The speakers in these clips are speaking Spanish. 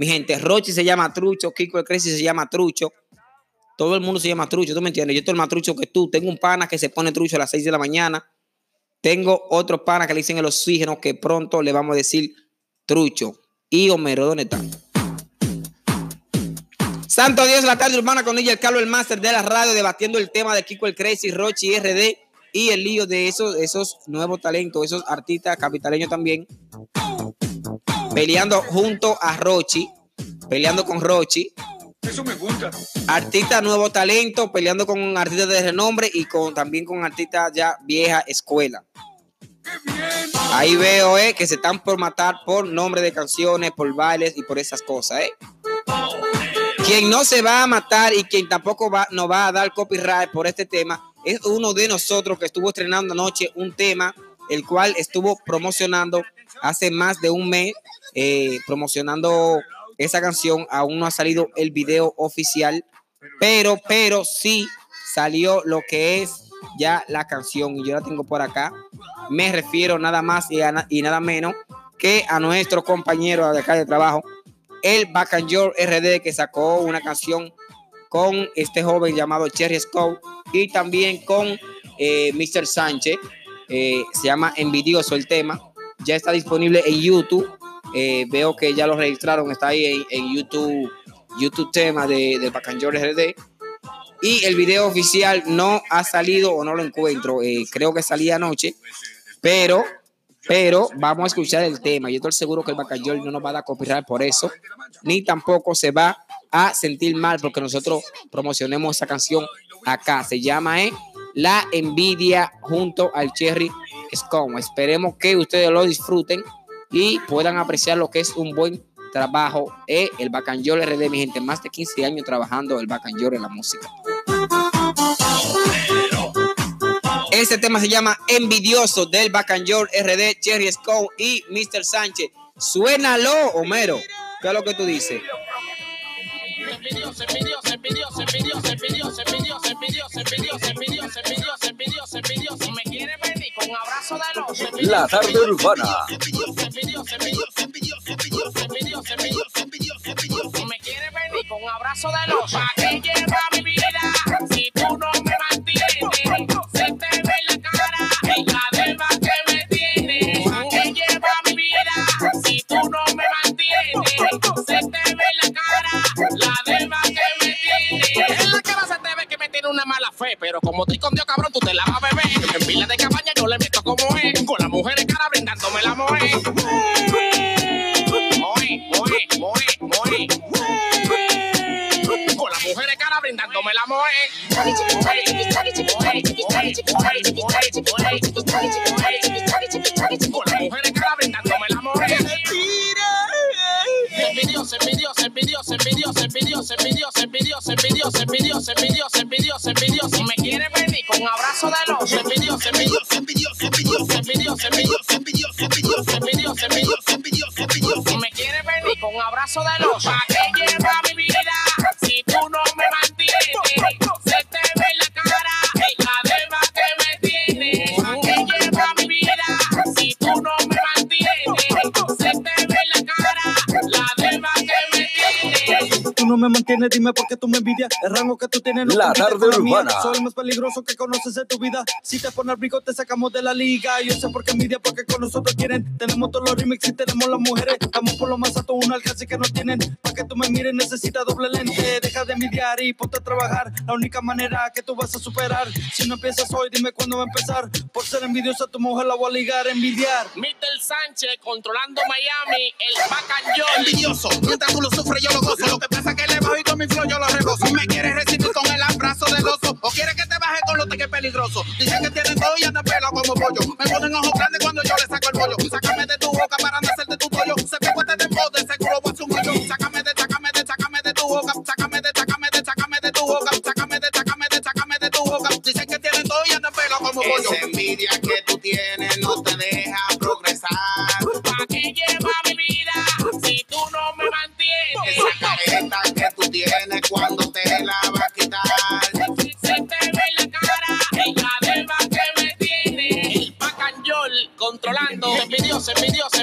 Mi gente, Rochi se llama Trucho, Kiko el Crazy se llama Trucho. Todo el mundo se llama Trucho, ¿tú me entiendes? Yo estoy más trucho que tú. Tengo un pana que se pone trucho a las 6 de la mañana. Tengo otro pana que le dicen el oxígeno que pronto le vamos a decir Trucho. Y Homero, ¿dónde está? Santo Dios, la tarde urbana con ella, el Carlos, el máster de la radio, debatiendo el tema de Kiko el Crazy, Rochi RD y el lío de esos, esos nuevos talentos, esos artistas capitaleños también, peleando junto a Rochi, peleando con Rochi. Eso me gusta. Artista nuevo talento, peleando con artistas de renombre y con también con artistas ya vieja escuela. Ahí veo eh, que se están por matar por nombre de canciones, por bailes y por esas cosas. Eh. Quien no se va a matar y quien tampoco va, no va a dar copyright por este tema es uno de nosotros que estuvo estrenando anoche un tema, el cual estuvo promocionando hace más de un mes, eh, promocionando esa canción. Aún no ha salido el video oficial, pero, pero sí salió lo que es ya la canción y yo la tengo por acá. Me refiero nada más y, nada menos que a nuestro compañero de acá de trabajo, el Bacanjor RD, que sacó una canción con este joven llamado Cherry Scout y también con eh, Mr. Sánchez. Eh, se llama Envidioso el tema. Ya está disponible en YouTube. Eh, veo que ya lo registraron, está ahí en, YouTube, YouTube tema de, de Bacanjor RD. Y el video oficial no ha salido o no lo encuentro. creo que salía anoche. Pero pero vamos a escuchar el tema. Yo estoy seguro que el Bacayol no nos va a dar copyright por eso, ni tampoco se va a sentir mal porque nosotros promocionemos esa canción acá. Se llama eh, La Envidia junto al Cherry Scone. Esperemos que ustedes lo disfruten y puedan apreciar lo que es un buen trabajo. Eh, el Bacanyol RD, mi gente, más de 15 años trabajando el Bacanyol en la música. Este tema se llama Envidioso del Bacanyor RD, Cherry Scone y Mr. Sánchez. Suénalo, Homero. ¿Qué es lo que tú dices? La tarde urbana. Me quiere venir con abrazo de los. Mujeres cara brindándome la moe envidioso, envidioso, envidioso, envidioso, envidioso, envidioso, envidioso, envidioso, envidioso, envidioso, envidioso, envidioso. Me quiere venir con un abrazo de los envidioso, envidioso, envidioso, envidioso, envidioso, envidioso, envidioso, envidioso, envidioso, envidioso, envidioso, envidioso. Me quiere venir con un abrazo de los. ¿Para qué lleva no me mantienes, dime por qué tú me envidias. El rango que tú tienes no La tarde urbana. Soy el más peligroso que conoces en tu vida. Si te pones rico, te sacamos de la liga. Yo sé por qué envidia, porque con nosotros quieren. Tenemos todos los remixes y tenemos las mujeres. Estamos por lo más alto, un alcance que no tienen. Para que tú me mires, necesitas doble lente. Deja de envidiar y ponte a trabajar. La única manera que tú vas a superar. Si no empiezas hoy, dime cuándo va a empezar. Por ser envidiosa, tu mujer la voy a ligar, envidiar. Mr. Sánchez controlando Miami, el bacallón. Envidioso, mientras tú lo sufres, yo lo gozo. Lo que pasa es que le bajo y con mi flow yo lo regozo. Si me quieres recibir con el abrazo del oso, o quieres que te baje con lo que es peligroso. Dicen que tienen todo y andan pelo como pollo. Me ponen ojos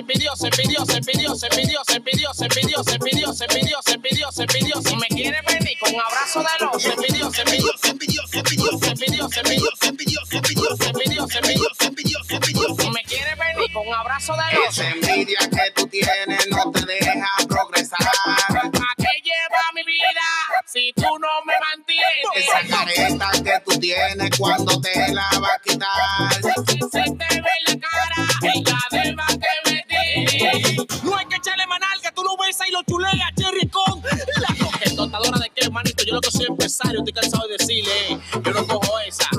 Se pidió, se pidió, se pidió, se pidió, se pidió, se pidió, se pidió, se pidió, se pidió, se pidió. Si me quiere venir con abrazo de los, se pidió, se pidió, se pidió, se pidió, se pidió, se pidió, se pidió, se pidió, se pidió, se pidió, se pidió, se pidió. Si me quiere venir con abrazo de los. Esa envidia que tú tienes no te deja progresar. ¿A qué lleva mi vida si tú no me mantienes? Esa careta que tú tienes cuando te la va a quitar. Chulea, Cherry con la coquetotadora de qué, manito. Yo lo que soy empresario, estoy cansado de decirle, eh, yo no cojo esa.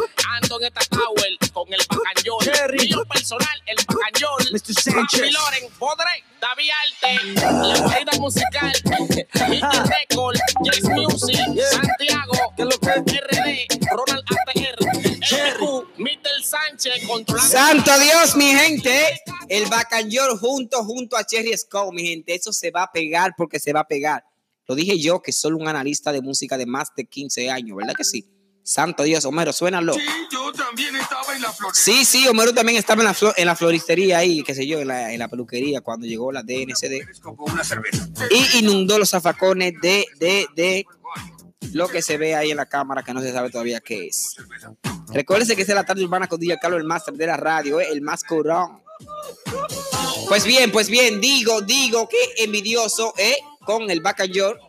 Ando en esta tower con el bacañón. Cherry. Mío personal, el bacañón. Mr. Sánchez. Papi Loren, Podre, David Arte, la guarida musical, Mickey Record, Jace Music, Yeah. Santiago. RD, Ronald ATR, Cherry. Mitel Sánchez, controlando. Santo Dios, mi gente. El Bacanyor junto, junto a Cherry Scout, mi gente. Eso se va a pegar porque se va a pegar. Lo dije yo, que soy un analista de música de más de 15 años, ¿verdad que sí? Santo Dios, Homero, suénalo. yo también estaba en la flor. Sí, sí, Homero también estaba en la, en la floristería ahí, qué sé yo, en la, en la peluquería cuando llegó la DNCD una y inundó los zafacones de, de, de lo que se ve ahí en la cámara que no se sabe todavía qué es. Recuérdense que es la tarde urbana con DJ Carlos, el máster de la radio, ¿eh? el más curón. Pues bien, pues bien, digo, digo que envidioso, ¿eh? Con el Bacanyor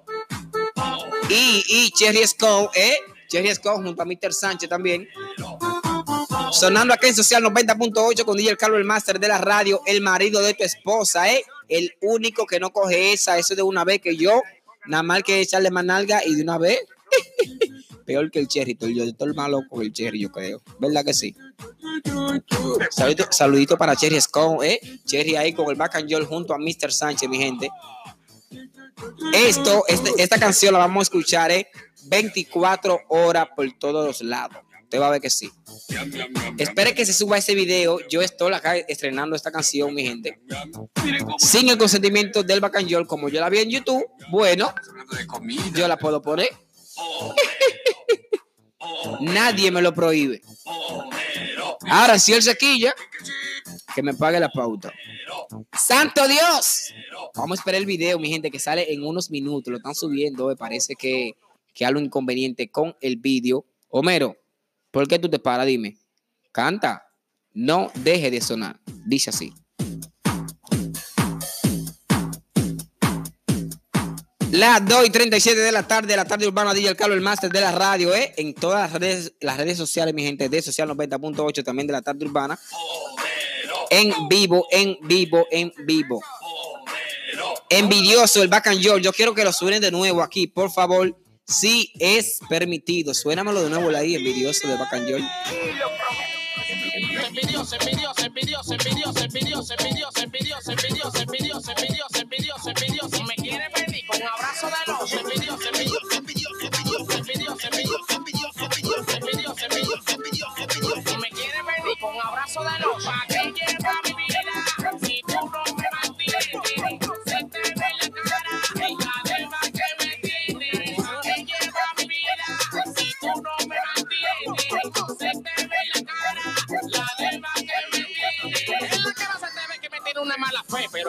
y, y Cherry Scout, ¿eh? Cherry Scout junto a Mr. Sánchez también. Sonando acá en Social 90.8 con DJ Carlos, el máster de la radio, el marido de tu esposa, ¿eh? El único que no coge esa, eso de una vez que yo, nada más que echarle manalga y de una vez, peor que el Cherry, yo estoy malo con el Cherry, yo creo. ¿Verdad que sí? Saludito, para Cherry Scone, ¿eh? Cherry ahí con el back and junto a Mr. Sánchez, mi gente. Esto, este- esta canción la vamos a escuchar, ¿eh? 24 horas por todos los lados. Usted va a ver que sí. Espere que se suba ese video. Yo estoy acá estrenando esta canción, mi gente. Sin el consentimiento del Bacanjol, como yo la vi en YouTube, bueno, yo la puedo poner. Nadie me lo prohíbe. Ahora, si él se quilla, que me pague la pauta. ¡Santo Dios! Vamos a esperar el video, mi gente, que sale en unos minutos. Lo están subiendo. Me parece que, que algo inconveniente con el video. Homero, ¿por qué tú te paras? Dime. Canta. No deje de sonar. Dice así. Las 2 y 37 de la tarde, la tarde urbana DJ Carlos, el máster de la radio, ¿eh? En todas las redes, las redes sociales, mi gente, de Social 90.8, también de la tarde urbana. En vivo, en vivo, en vivo. Envidioso, el back and roll. Yo quiero que lo suenen de nuevo aquí, por favor. Si es permitido. Suénamelo de nuevo ahí, envidioso de back and envidioso, envidioso, envidioso, envidioso, envidioso, envidioso, envidioso, envidioso, envidioso,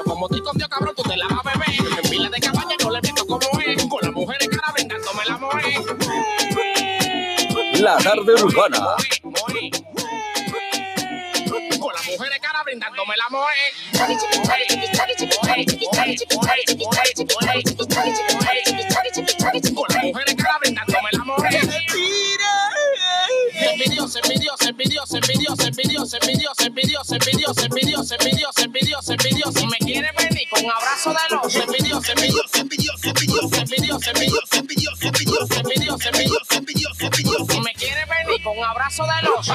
como estoy con Dios, cabrón, tú te la vas a beber. La tarde urbana. Con mujeres cara brindándome la moe. Con las mujeres cara brindándome la moe. Envidioso, envidioso, envidioso, envidioso, envidioso, envidioso, envidioso, envidioso, envidioso, envidioso, envidioso, envidioso. Me quiere venir con abrazo de los envidioso, envidioso, envidioso, envidioso, envidioso, envidioso, envidioso, envidioso, envidioso, paso de los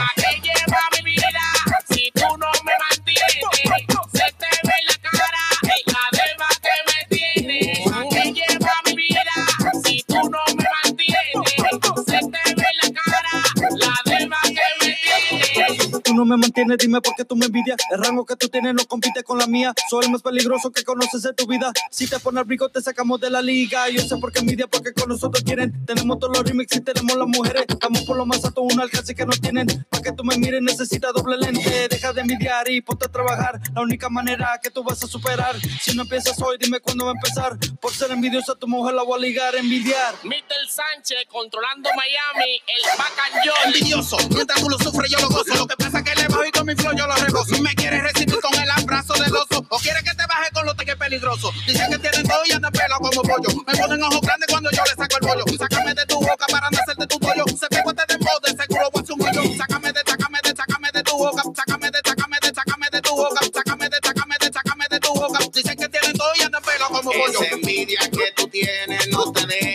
tienes. dime por qué tú me envidias. El rango que tú tienes no compite con la mía. Soy el más peligroso que conoces de tu vida. Si te pones brico, te sacamos de la liga. Yo sé por qué envidia, porque con nosotros quieren. Tenemos todos los remix y tenemos las mujeres. Estamos por lo más alto, un alcance que no tienen. Para que tú me mires, necesitas doble lente. Deja de envidiar y ponte a trabajar. La única manera que tú vas a superar. Si no empiezas hoy, dime cuándo va a empezar. Por ser envidiosa, tu mujer la voy a ligar, envidiar. Mr. Sánchez controlando Miami, el bacanyol. envidioso. Mientras tú lo sufres, yo lo gozo. Lo que pasa es que le bajo y con mi flow yo lo regozo. Me quieres recibir con el abrazo del oso. O quieres que te baje con lo que es peligroso. Dicen que tienen todo y andan pelo como pollo. Me ponen ojos grandes cuando yo le saco el bollo. Sácame de tu boca para no hacerte tu pollo. Se pegó este de seguro voy a un hoyo. Sácame de, sácame de, sácame de tu boca. Sácame de, sácame de, sácame de tu boca. Sácame de, sácame de, sácame de tu boca. Dicen que tienen todo y andan pelo como pollo. Esa envidia que tú tienes no te deja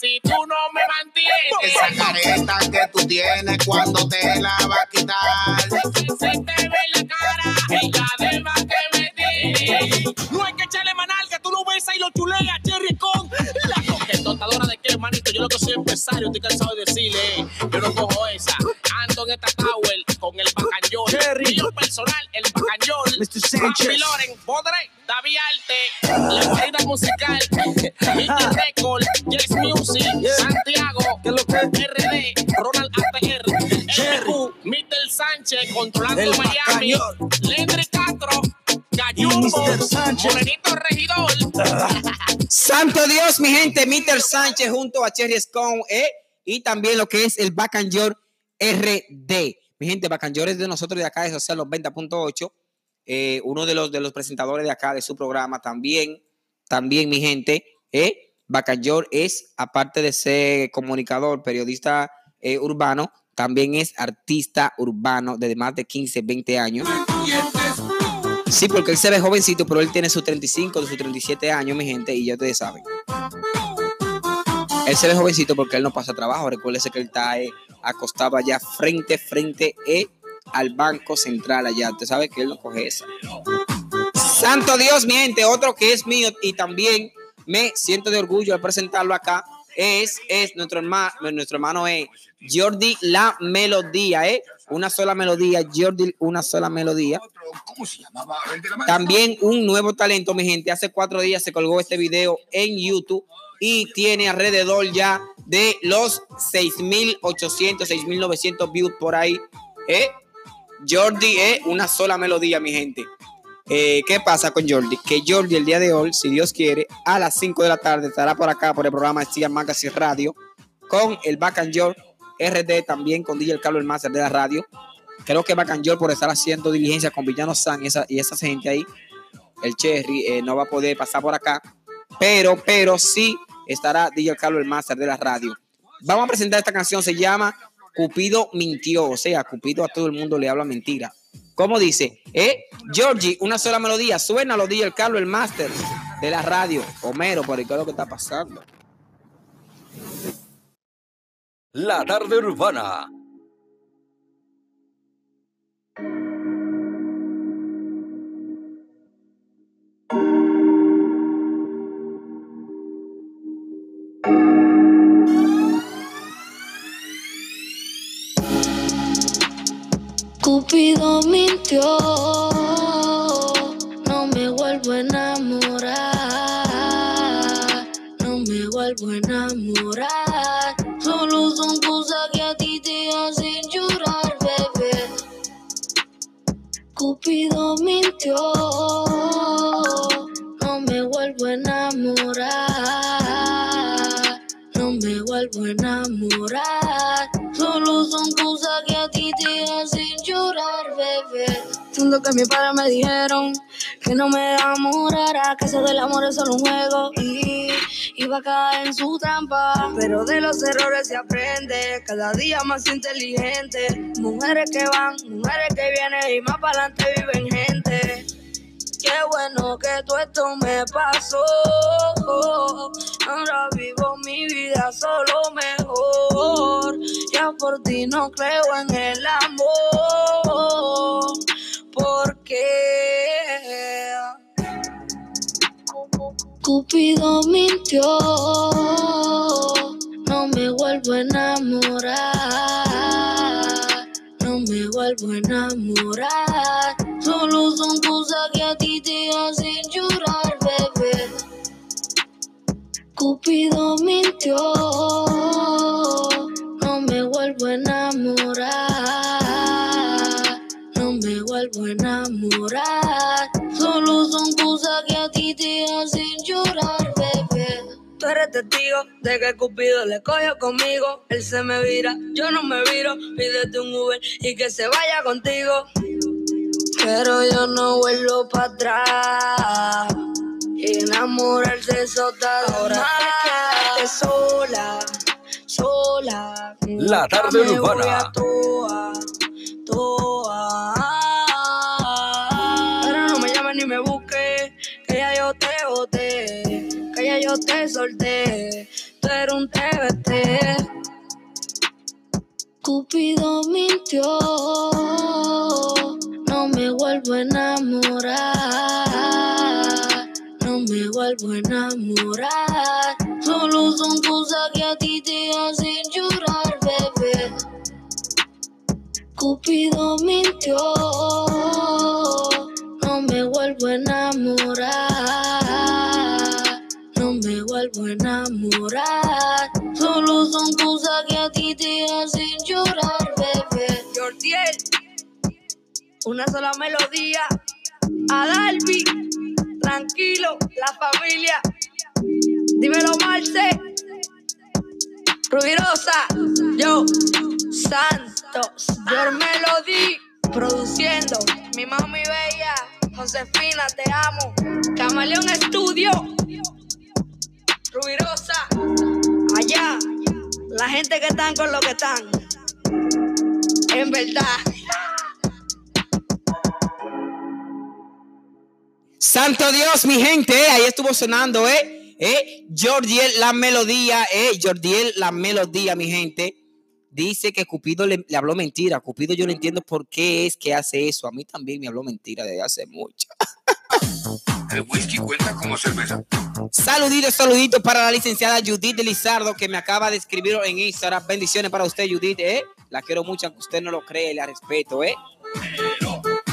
si tú no me mantienes? Esa careta que tú tienes cuando te la va a quitar. Se te ve la cara y además que me tiene. No hay que echarle manal, que tú lo besas y lo chuleas, Cherry con la coquetotadora de qué, manito. Yo lo que soy empresario, estoy cansado de decirle, eh, yo no cojo esa. Ando en esta tower con el. Cherry. Mío personal, el bacanyol. Mr. Sánchez. Papi Loren, Podre, David Arte, la guarida musical, Mickey Record, Yes Music, Yeah. Santiago. RD, Ronald APR, Cherry. MQ, Mr. Sánchez, controlando El Miami. Lendry Castro, Gallumbo. Morenito Regidor, Santo Dios, mi gente, Mr. Sánchez junto a Cherry Scone ¿eh? y también lo que es el Your RD. Mi gente, Your es de nosotros de acá de Social Los 20.8, eh, uno de los, de los presentadores de acá de su programa también, también mi gente, ¿eh? Your es, aparte de ser comunicador, periodista eh, urbano, también es artista urbano de más de 15, 20 años. Sí, porque él se ve jovencito, pero él tiene sus 35, sus 37 años, mi gente, y ya ustedes saben. Él se ve jovencito porque él no pasa trabajo. Recuérdese que él está eh, acostado allá frente, frente eh, al Banco Central allá. Usted sabe que él no coge esa. Santo Dios, mi gente, otro que es mío y también me siento de orgullo al presentarlo acá es, es nuestro hermano, nuestro hermano es Jordi La Melodía, ¿eh? Una sola melodía, Jordi, una sola melodía. También un nuevo talento, mi gente. Hace cuatro días se colgó este video en YouTube y tiene alrededor ya de los 6.800, 6.900 views por ahí. ¿eh? Jordi es una sola melodía, mi gente. Eh, ¿Qué pasa con Jordi? Que Jordi el día de hoy, si Dios quiere, a las 5 de la tarde estará por acá por el programa Cian Magazine Radio con el Back and Your RD también con DJ Carlos el Master de la radio. Creo que Your por estar haciendo diligencia con Villano San y esa, y esa gente ahí, el Cherry, eh, no va a poder pasar por acá. Pero, pero sí estará DJ Carlos el Master de la radio. Vamos a presentar esta canción, se llama Cupido mintió, o sea, Cupido a todo el mundo le habla mentira. ¿Cómo dice? Eh, Georgie, una sola melodía, suena lo DJ Carlos el Master de la radio. Homero, por ¿qué es lo que está pasando? La tarde urbana. Cupido mintió, no me vuelvo a enamorar, no me vuelvo a enamorar. Solo son cosas que a ti te hacen llorar, bebé. Cupido mintió, Siento que mis padres me dijeron que no me enamorara, que eso del amor es solo un juego y iba a caer en su trampa. Pero de los errores se aprende, cada día más inteligente. Mujeres que van, mujeres que vienen y más para adelante viven gente. Qué bueno que todo esto me pasó. Ahora vivo mi vida solo mejor. Ya por ti no creo en el amor. Cupido mintió. No me vuelvo a enamorar. No me vuelvo a enamorar. Solo son cosas que a ti te hacen llorar, bebé. Cupido mintió. No me vuelvo a enamorar. No me vuelvo a enamorar. Testigo de que Cupido le cogió conmigo. Él se me vira, yo no me viro. Pídete un Uber y que se vaya contigo. Pero yo no vuelvo para atrás. Enamorarse es otra Ahora te quedaste sola, sola. La tarde urbana. voy a toa, toa. Yo te solté. Tú eres un TBT. Cupido mintió, no me vuelvo a enamorar, no me vuelvo a enamorar. Solo son cosas que a ti te hacen llorar, bebé. Cupido mintió, una sola melodía. A Dalby, tranquilo, la familia. Dímelo, Marce. Rubirosa, yo, Santos, Your Melody, produciendo, mi mami bella, Josefina, te amo, Camaleón Estudio, Rubirosa, allá, la gente que están con lo que están, en verdad. Santo Dios, mi gente, eh, ahí estuvo sonando, ¿eh? ¿Eh? Jordiel, la melodía, ¿eh? Jordiel, la melodía, mi gente. Dice que Cupido le, le habló mentira. Cupido yo no entiendo por qué es que hace eso. A mí también me habló mentira desde hace mucho. El whisky cuenta como cerveza. Saluditos, saluditos para la licenciada Judith de Lizardo que me acaba de escribir en Instagram. Bendiciones para usted, Judith, ¿eh? La quiero mucho, aunque usted no lo cree, la respeto, ¿eh?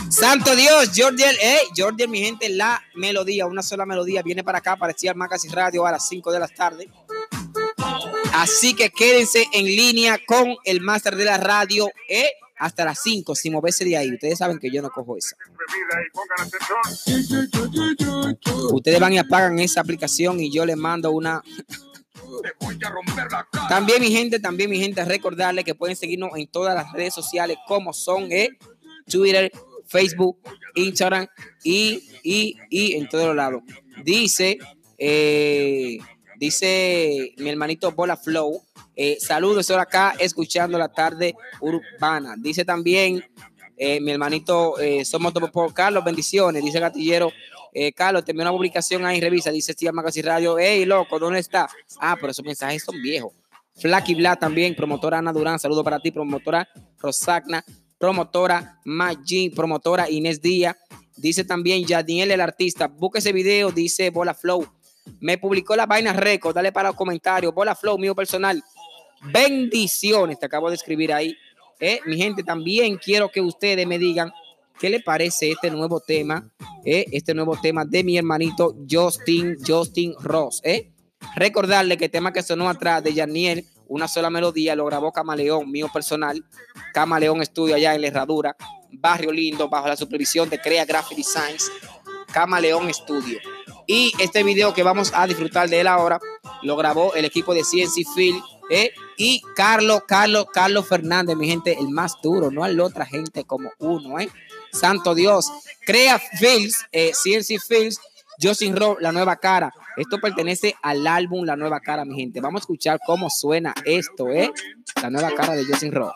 Santo Dios, Jordiel, eh, Jordiel, mi gente, la melodía, una sola melodía, viene para acá, para Ciar Magazine Radio a las 5 de la tarde. Así que quédense en línea con el máster de la radio, eh, hasta las 5, sin moverse de ahí. Ustedes saben que yo no cojo esa. Ustedes van y apagan esa aplicación y yo les mando una. También, mi gente, también, mi gente, recordarles que pueden seguirnos en todas las redes sociales como son eh, Twitter, Facebook, Instagram y, y, y en todos lados. Dice, eh, dice mi hermanito Bola Flow, eh, saludos, estoy acá escuchando la tarde urbana. Dice también eh, mi hermanito Somos Topo Carlos, bendiciones. Dice Gatillero, eh, Carlos, te envió una publicación ahí, revisa, dice Steve Magazine Radio, hey, loco, ¿dónde está? Ah, pero esos mensajes son viejos. Flaky Black también, promotora Ana Durán, saludo para ti, promotora Rosagna, promotora Magin, promotora Inés Díaz. Dice también Yadiel el artista, busca ese video, dice Bola Flow. Me publicó la vaina récord, dale para los comentarios. Bola Flow, mío personal. Bendiciones, te acabo de escribir ahí. Eh, mi gente, también quiero que ustedes me digan qué le parece este nuevo tema, eh, este nuevo tema de mi hermanito Justin, Justin Ross. Eh. Recordarle que el tema que sonó atrás de Yaniel, una sola melodía, lo grabó Camaleón, mío personal. Camaleón Estudio allá en la Herradura, Barrio Lindo, bajo la supervisión de Crea Graphic Designs, Camaleón Estudio. Y este video que vamos a disfrutar de él ahora, lo grabó el equipo de CNC Phil, ¿eh? y Carlos, Carlos, Carlos Fernández, mi gente, el más duro, no hay otra gente como uno, ¿eh? Santo Dios. Crea Fields, eh, CNC Fields, Justin Rowe, la nueva cara. Esto pertenece al álbum La Nueva Cara, mi gente. Vamos a escuchar cómo suena esto, ¿eh? La nueva cara de Justin Rowe.